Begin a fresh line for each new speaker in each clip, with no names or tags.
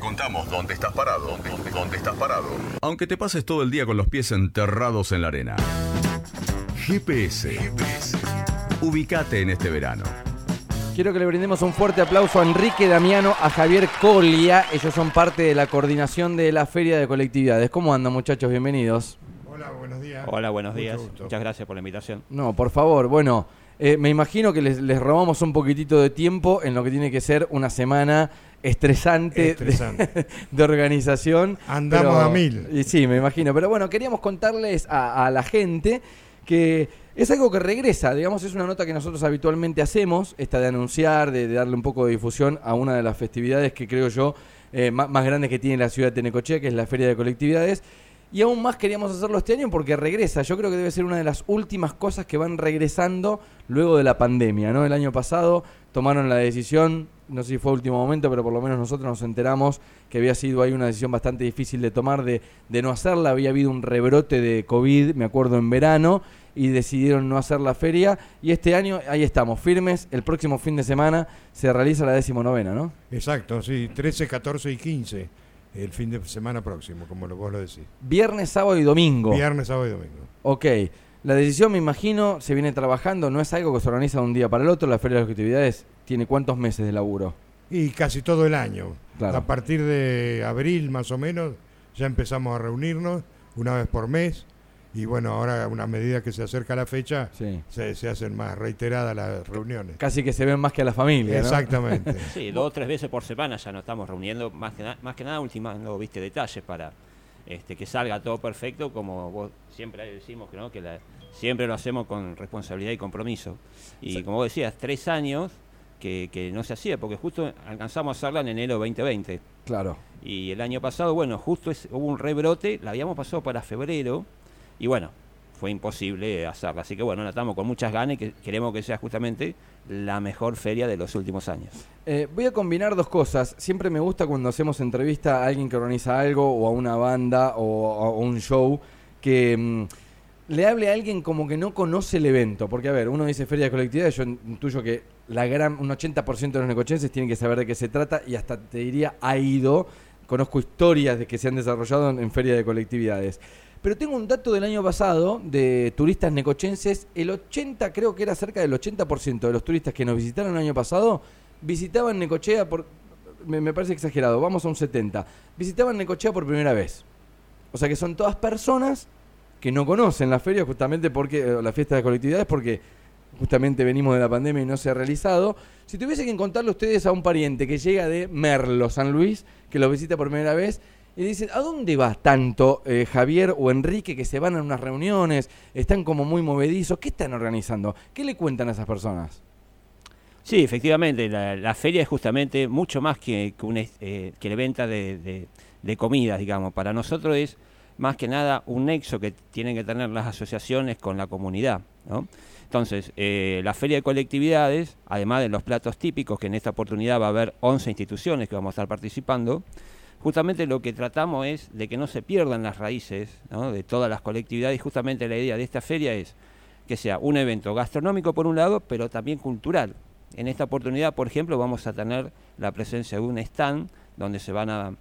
contamos dónde estás parado, dónde, dónde estás parado. Aunque te pases todo el día con los pies enterrados en la arena. GPS. GPS. Ubicate en este verano.
Quiero que le brindemos un fuerte aplauso a Enrique Damiano, a Javier Colia. Ellos son parte de la coordinación de la Feria de Colectividades. ¿Cómo andan, muchachos? Bienvenidos.
Hola, buenos días.
Hola, buenos
Mucho
días.
gusto.
Muchas gracias por la invitación.
No, por favor. Bueno, eh, me imagino que les, les robamos un poquitito de tiempo en lo que tiene que ser una semana estresante,
Estresante.
De, de organización.
Andamos
Pero-
a mil.
Y sí, me imagino. Pero bueno, queríamos contarles a, a la gente que es algo que regresa, digamos, es una nota que nosotros habitualmente hacemos, esta de anunciar, de, de darle un poco de difusión a una de las festividades que creo yo eh, má- más, grandes que tiene la ciudad de Tenecochea, que es la Feria de Colectividades. Y aún más queríamos hacerlo este año porque regresa. Yo creo que debe ser una de las últimas cosas que van regresando luego de la pandemia, ¿no? El año pasado tomaron la decisión, no sé si fue último momento, pero por lo menos nosotros nos enteramos que había sido ahí una decisión bastante difícil de tomar de, de no hacerla. Había habido un rebrote de COVID, me acuerdo, en verano, y decidieron no hacer la feria. Y este año, ahí estamos, firmes. El próximo fin de semana se realiza la decimonovena, ¿no?
Exacto, sí, 13, 14 y 15, el fin de semana próximo, como lo, vos lo decís.
Viernes, sábado y domingo.
Viernes, sábado y domingo.
Ok. La decisión, me imagino, se viene trabajando, no es algo que se organiza de un día para el otro. La Feria de las Actividades tiene cuántos meses de laburo.
Y casi todo el año.
Claro.
A partir de abril más o menos ya empezamos a reunirnos una vez por mes. Y bueno, ahora a una medida que se acerca la fecha,
Sí.
se, se hacen más reiteradas las reuniones.
Casi que se ven más que a la familia, ¿no?
Exactamente.
Sí, dos o tres veces por semana ya nos estamos reuniendo, más que, na- más que nada ultimando viste detalles para este, que salga todo perfecto, como vos siempre decimos que, ¿no? que la- siempre lo hacemos con responsabilidad y compromiso. Y como vos decías, tres años que, que no se hacía, porque justo alcanzamos a hacerla en enero 2020.
Claro.
Y el año pasado, bueno, justo es- hubo un rebrote, la habíamos pasado para febrero y bueno, fue imposible hacerla. Así que bueno, la estamos con muchas ganas y que queremos que sea justamente la mejor feria de los últimos años.
Eh, voy a combinar dos cosas. Siempre me gusta cuando hacemos entrevista a alguien que organiza algo o a una banda o a un show que mm, le hable a alguien como que no conoce el evento. Porque, a ver, uno dice feria de colectividades, yo intuyo que la gran, un 80% de los necochenses tienen que saber de qué se trata y hasta te diría ha ido. Conozco historias de que se han desarrollado en, en feria de colectividades. Pero tengo un dato del año pasado de turistas necochenses. El 80, creo que era cerca del 80% de los turistas que nos visitaron el año pasado visitaban Necochea por. Me, parece exagerado, vamos a un 70. Visitaban Necochea por primera vez. O sea que son todas personas que no conocen la feria justamente porque. eh, la fiesta de colectividades porque justamente venimos de la pandemia y no se ha realizado. Si tuviese que contarle ustedes a un pariente que llega de Merlo, San Luis, que lo visita por primera vez, y dicen, ¿a dónde va tanto eh, Javier o Enrique que se van a unas reuniones, están como muy movedizos? ¿Qué están organizando? ¿Qué le cuentan a esas personas?
Sí, efectivamente, la, feria es justamente mucho más que, que, un, es- eh, que la venta de, de- comidas, digamos. Para nosotros es más que nada un nexo que tienen que tener las asociaciones con la comunidad. Entonces, eh, la feria de colectividades, además de los platos típicos, que en esta oportunidad va a haber 11 instituciones que vamos a estar participando, justamente lo que tratamos es de que no se pierdan las raíces ¿no? de todas las colectividades y justamente la idea de esta feria es que sea un evento gastronómico por un lado, pero también cultural. En esta oportunidad, por ejemplo, vamos a tener la presencia de un stand donde se van a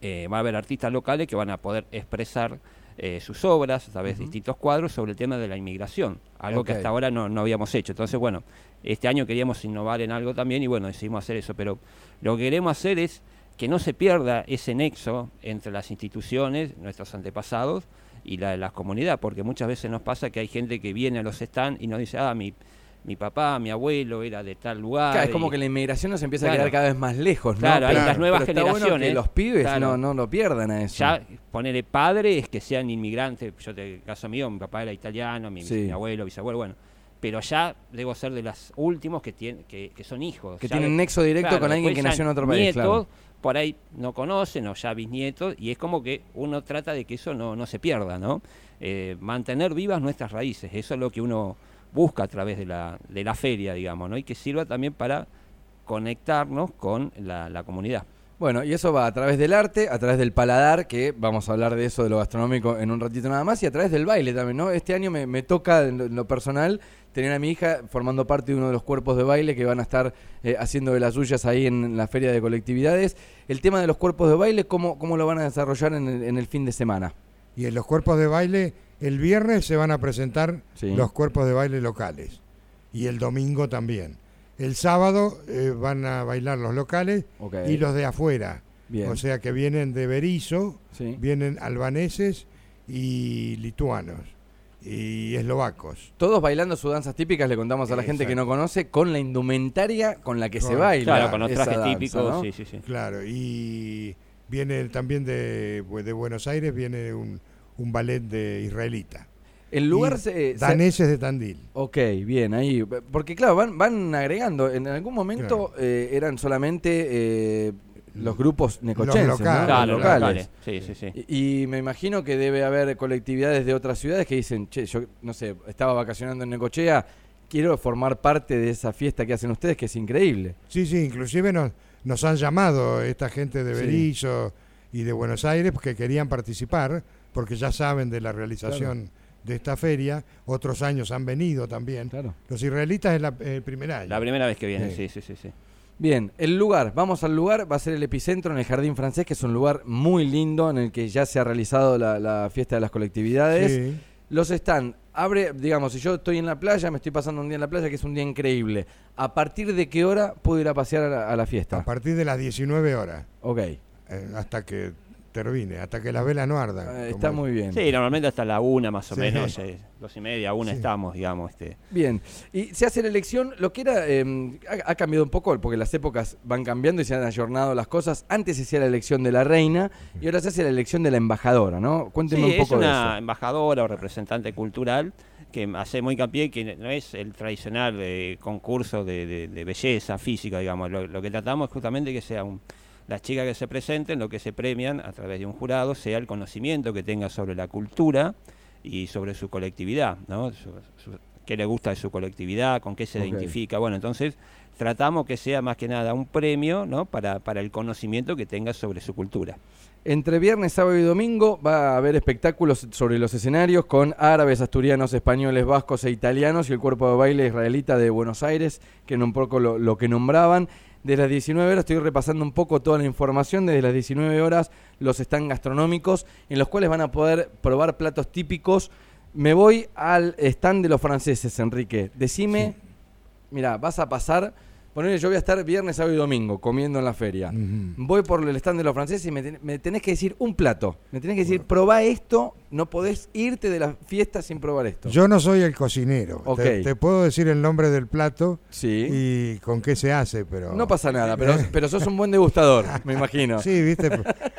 eh, va a haber artistas locales que van a poder expresar eh, sus obras a través de distintos cuadros sobre el tema de la inmigración, algo que hasta ahora no, no habíamos hecho. Entonces, bueno, este año queríamos innovar en algo también y bueno, decidimos hacer eso, pero lo que queremos hacer es que no se pierda ese nexo entre las instituciones, nuestros antepasados, y la, la comunidad, porque muchas veces nos pasa que hay gente que viene a los stands y nos dice, ah, mi, mi papá, mi abuelo era de tal lugar.
Claro, es
y-
como que la inmigración nos empieza
Claro.
a quedar cada vez más lejos, ¿no?
Claro, hay
las
Pero
nuevas
bueno
generaciones,
que los pibes
claro.
no, no lo pierdan a eso.
ya ponerle padre es que sean inmigrantes. Yo, te, caso mío, mi papá era italiano, mi,
Sí.
mi abuelo, bisabuelo, bueno. Pero ya debo ser de los últimos que, tienen, que, que son hijos.
Que
Ya
tienen
de-
nexo directo
claro,
con alguien que nació en otro país,
Nietos,
claro.
por ahí no conocen, o ya bisnietos, y es como que uno trata de que eso no, no se pierda, ¿no? Eh, mantener vivas nuestras raíces, eso es lo que uno busca a través de la, de la feria, digamos, ¿no? Y que sirva también para conectarnos con la, la comunidad.
Bueno, y eso va a través del arte, a través del paladar, que vamos a hablar de eso, de lo gastronómico en un ratito nada más, y a través del baile también, ¿no? Este año me, me toca, en lo, en lo personal, tener a mi hija formando parte de uno de los cuerpos de baile que van a estar eh, haciendo de las suyas ahí en la feria de colectividades. El tema de los cuerpos de baile, ¿cómo, cómo lo van a desarrollar en el, en el fin de semana?
Y en los cuerpos de baile, el viernes se van a presentar
Sí.
los cuerpos de baile locales. Y el domingo también. El sábado eh, van a bailar los locales y los de afuera.
Bien.
O sea que vienen de Berizo,
Sí.
vienen albaneses y lituanos y eslovacos.
Todos bailando sus danzas típicas, le contamos a la gente que no conoce, con la indumentaria con la que se baila.
Claro, con los trajes
danza,
típicos,
¿no?
sí, sí, sí.
Claro, y viene también de, de Buenos Aires, viene un, un ballet de israelita.
El lugar se-
daneses de Tandil.
Ok, bien, ahí. Porque claro, van, van agregando. En algún momento eh, eran solamente eh, los grupos necochenses,
Los
¿no?
locales.
Claro,
Los
los
locales.
locales. Sí, sí, sí.
Y, y me imagino que debe haber colectividades de otras ciudades que dicen, che, yo no sé, estaba vacacionando en Necochea, quiero formar parte de esa fiesta que hacen ustedes, que es increíble.
Sí, sí, inclusive nos, nos han llamado esta gente de
Sí.
Berizo y de Buenos Aires porque querían participar, porque ya saben de la realización de esta feria. Otros años han venido también.
Claro.
Los israelitas es la- el primer año.
La primera vez que vienen,
Sí.
sí, sí, sí.
Bien, el lugar, vamos al lugar, va a ser el epicentro en el Jardín Francés, que es un lugar muy lindo en el que ya se ha realizado la, la fiesta de las colectividades.
Sí.
Los están, abre, digamos, si yo estoy en la playa, me estoy pasando un día en la playa, que es un día increíble. ¿A partir de qué hora puedo ir a pasear a la, a la fiesta?
A partir de las 19 horas,
Ok,
eh, hasta que termine, hasta que las velas no ardan.
eh, está
es.
muy bien.
Sí, normalmente hasta la una más o
Sí.
menos, eh, dos y media, una
Sí.
estamos, digamos. Este.
Bien, y se hace la elección, lo que era, eh, ha, ha cambiado un poco, porque las épocas van cambiando y se han ayornado las cosas. Antes se hacía la elección de la reina y ahora se hace la elección de la embajadora, ¿no? Cuéntenme
Sí,
un
es
poco de
una
eso.
embajadora o representante cultural que hace muy hincapié que no es el tradicional eh, concurso de, de- de belleza física, digamos. Lo, lo que tratamos es justamente que sea un, las chicas que se presenten, lo que se premian a través de un jurado, sea el conocimiento que tenga sobre la cultura y sobre su colectividad, ¿no? Su- su- qué le gusta de su colectividad, con qué se identifica. Bueno, entonces tratamos que sea más que nada un premio, ¿no? Para, para el conocimiento que tenga sobre su cultura.
Entre viernes, sábado y domingo va a haber espectáculos sobre los escenarios con árabes, asturianos, españoles, vascos e italianos y el cuerpo de baile israelita de Buenos Aires, que era un poco lo, lo que nombraban. Desde las 19 horas estoy repasando un poco toda la información. Desde las 19 horas los están gastronómicos en los cuales van a poder probar platos típicos. Me voy al stand de los franceses, Enrique. Decime, mira, vas a pasar, ponele, yo voy a estar viernes, sábado y domingo comiendo en la feria. Voy por el stand de los franceses y me, ten- me tenés que decir un plato. Me tenés que decir, probá esto, no podés irte de la fiesta sin probar esto.
Yo no soy el cocinero.
Ok.
Te, te puedo decir el nombre del plato
sí.
y con qué se hace, pero...
No pasa nada, pero, pero sos un buen degustador, me imagino.
Sí, viste,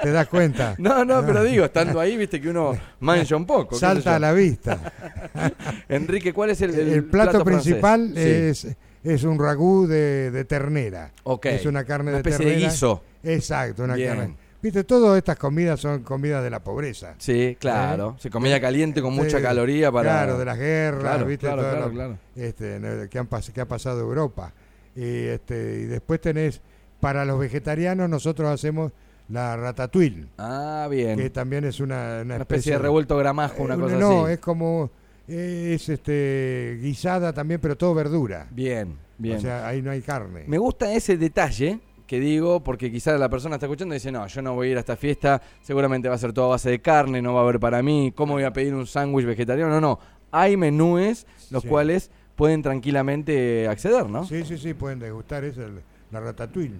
te das cuenta.
No, no, pero digo, estando ahí, viste que uno mancha un poco.
Salta a la vista.
Enrique, ¿cuál es el,
El,
el,
plato, principal es, es un ragú de, de ternera.
Ok.
Es una carne
Una
de
especie de
ternera.
guiso.
Exacto, una
Bien.
carne. Viste, todas estas comidas son comidas de la pobreza.
Sí, claro. Se comía caliente con mucha
Sí,
caloría para.
Claro, de las guerras,
Claro,
viste,
claro,
todo
claro,
lo-
claro.
este, no, que, han que ha pasado Europa. Y, este, y después tenés, para los vegetarianos, nosotros hacemos la ratatouille,
Ah, bien.
que también es una, una
Una especie de revuelto gramajo, una
Eh,
cosa
no,
así.
es como, es este guisada también, pero todo verdura.
Bien, bien.
O sea, ahí no hay carne.
Me gusta ese detalle que digo, porque quizás la persona está escuchando y dice, no, yo no voy a ir a esta fiesta, seguramente va a ser toda a base de carne, no va a haber para mí, ¿cómo voy a pedir un sándwich vegetariano? No, no, hay menúes los
Sí.
cuales pueden tranquilamente acceder, ¿no?
Sí, sí, sí, pueden degustar el- la ratatouille.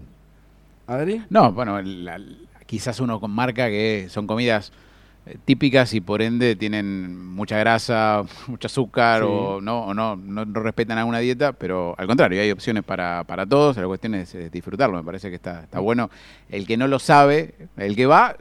Adri.
No, bueno, la- quizás uno con marca que son comidas típicas y por ende tienen mucha grasa, mucho azúcar
Sí.
o, no, o no, no, no respetan alguna dieta, pero al contrario, hay opciones para, para todos, la cuestión es disfrutarlo, me parece que está, está bueno. El que no lo sabe, el que va,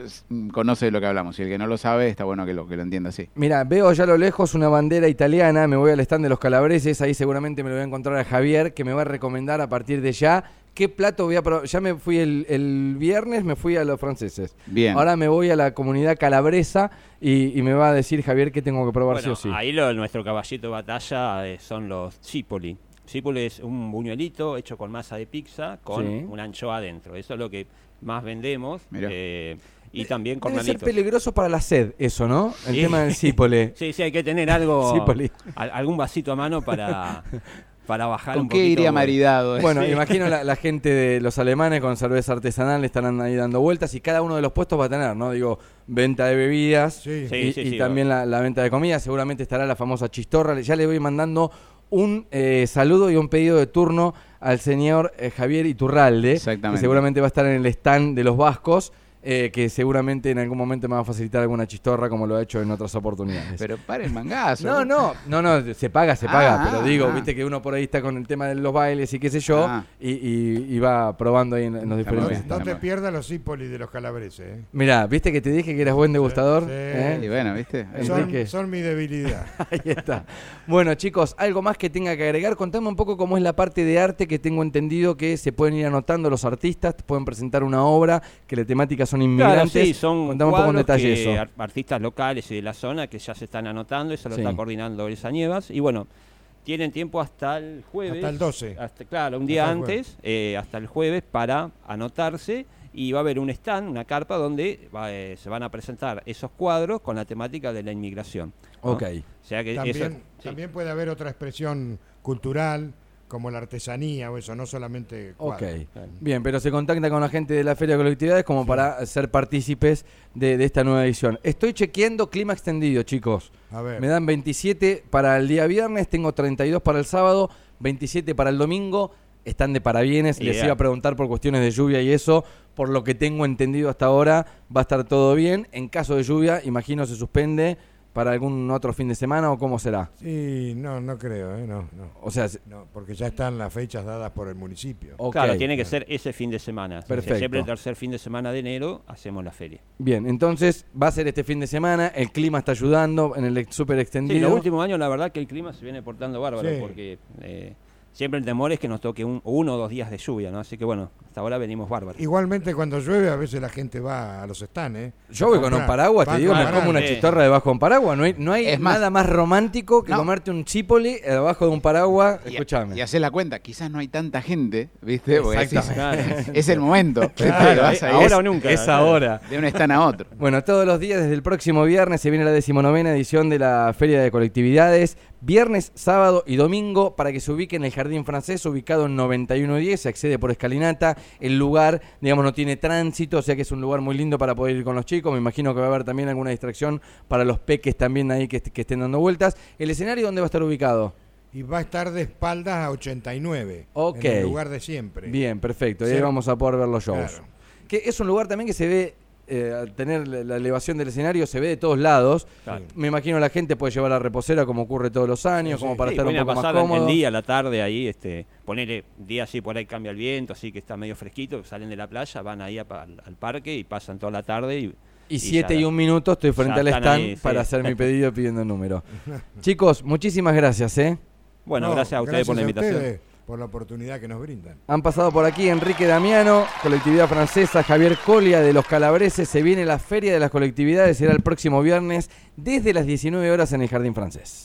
conoce de lo que hablamos, y el que no lo sabe, está bueno que lo, que lo entienda así.
Mira, veo allá a lo lejos una bandera italiana, me voy al stand de los calabreses, ahí seguramente me lo voy a encontrar a Javier, que me va a recomendar a partir de ya qué plato voy a probar. Ya me fui el, el viernes, me fui a los franceses.
Bien.
Ahora me voy a la comunidad calabresa y, y me va a decir Javier qué tengo que probar
Bueno,
sí o sí.
ahí lo, nuestro caballito de batalla eh, son los chipoli. Chipoli es un buñuelito hecho con masa de pizza con
Sí.
una anchoa adentro. Eso es lo que más vendemos.
Mirá.
eh, y también
Debe ser peligroso para la sed, eso, ¿no? El
Sí.
tema del cípole.
Sí, sí, hay que tener algo, al- algún vasito a mano para, para bajar
¿Con
un
qué
poquito.
iría maridado?
Bueno, imagino la, la gente de los alemanes con cerveza artesanal estarán ahí dando vueltas y cada uno de los puestos va a tener, ¿no? Digo, venta de bebidas
Sí.
Sí,
y,
sí,
y
sí,
también la, la venta de comida. Seguramente estará la famosa chistorra. Ya le voy mandando un eh, saludo y un pedido de turno al señor eh, Javier Iturralde,
Exactamente.
que seguramente va a estar en el stand de los vascos. Eh, que seguramente en algún momento me va a facilitar alguna chistorra como lo ha hecho en otras oportunidades.
Pero para el mangazo.
No, no, no, no, se paga, se paga,
Ah,
pero digo,
ah.
viste que uno por ahí está con el tema de los bailes y qué sé yo,
Ah.
y, y- y va probando ahí en, en los diferentes.
bien.
No te pierdas los hípolis de los calabreses. ¿eh?
Mirá, viste que te dije que eras buen degustador.
Sí.
¿Eh?
Y bueno, ¿viste?
Son, son mi debilidad.
Ahí está. Bueno, chicos, algo más que tenga que agregar. Contame un poco cómo es la parte de arte que tengo entendido que se pueden ir anotando los artistas, pueden presentar una obra, que la temática son
Claro,
inmigrantes.
sí, son
Contame un poco en
cuadros
detalle
que
eso.
ar- artistas locales y de la zona que ya se están anotando, eso lo
Sí.
está coordinando Elsa Nievas. Y bueno, tienen tiempo hasta el jueves.
Hasta el 12.
hasta- claro, un día
Hasta el jueves.
antes, eh, hasta el jueves, para anotarse. Y va a haber un stand, una carpa, donde va, eh, se van a presentar esos cuadros con la temática de la inmigración. ¿no?
Ok.
O sea que eso,
También,
sí.
también puede haber otra expresión cultural, como la artesanía o eso, no solamente
Ok, bien, pero se contacta con la gente de la Feria de Colectividades como para ser partícipes de, de esta nueva edición. Estoy chequeando clima extendido, chicos.
A ver.
Me dan 27 para el día viernes, tengo 32 para el sábado, 27 para el domingo. Están de parabienes, les
Ideal.
iba a preguntar por cuestiones de lluvia y eso. Por lo que tengo entendido hasta ahora, va a estar todo bien. En caso de lluvia, imagino se suspende para algún otro fin de semana o cómo será.
Sí, no, no creo, ¿eh? no, no,
O sea, se-
no, porque ya están las fechas dadas por el municipio.
ok.
Claro, tiene que ser ese fin de semana.
Perfecto.
Siempre el tercer fin de semana de enero hacemos la feria.
Bien, entonces va a ser este fin de semana. El clima está ayudando en el súper
Sí,
extendido.
los últimos años la verdad que el clima se viene portando bárbaro
Sí.
porque eh, siempre el temor es que nos toque un, uno o dos días de lluvia, ¿no? Así que bueno, hasta ahora venimos bárbaros.
Igualmente cuando llueve a veces la gente va a los stands, ¿eh?
Yo voy
A
con un paraguas, te digo, me como una chistorra debajo de un paraguas. No hay, no hay
Es
nada más romántico que
No.
comerte un chipoli debajo de un paraguas. Escúchame.
y hacer la cuenta, quizás no hay tanta gente, ¿viste?
Exactamente.
es el momento.
Claro,
Vas
eh,
ahí,
ahora
es
o nunca.
Es ahora.
De un stand a otro.
Bueno, todos los días desde el próximo viernes se viene la decimonovena edición de la Feria de Colectividades. Viernes, sábado y domingo para que se ubique en el Jardín Francés, ubicado en 9110, se accede por escalinata. El lugar, digamos, no tiene tránsito, o sea que es un lugar muy lindo para poder ir con los chicos. Me imagino que va a haber también alguna distracción para los peques también ahí que, est- que estén dando vueltas. ¿El escenario dónde va a estar ubicado?
Y va a estar de espaldas a 89.
Ok.
En el lugar de siempre.
Bien, perfecto. Y ahí vamos a poder ver los shows.
Claro.
Que es un lugar también que se ve, eh, al tener la elevación del escenario, se ve de todos lados.
Claro.
Me imagino la gente puede llevar la reposera como ocurre todos los años,
Sí,
como para
Sí,
estar un poco más
pasar el-
cómodo.
el día, la tarde ahí, este, ponerle día así por ahí cambia el viento, así que está medio fresquito, salen de la playa, van ahí a al, al parque y pasan toda la tarde y,
Y
y
7
ya-
y un minuto estoy frente al stand
ahí, sí.
para hacer mi pedido pidiendo el número. Chicos, muchísimas gracias, ¿eh?
Bueno,
No,
gracias a ustedes por la
gracias
invitación.
ustedes por la oportunidad que nos brindan.
Han pasado por aquí Enrique Damiano, colectividad francesa, Javier Colia de los Calabreses. Se viene la Feria de las Colectividades, será el próximo viernes desde las 19 horas en el Jardín Francés.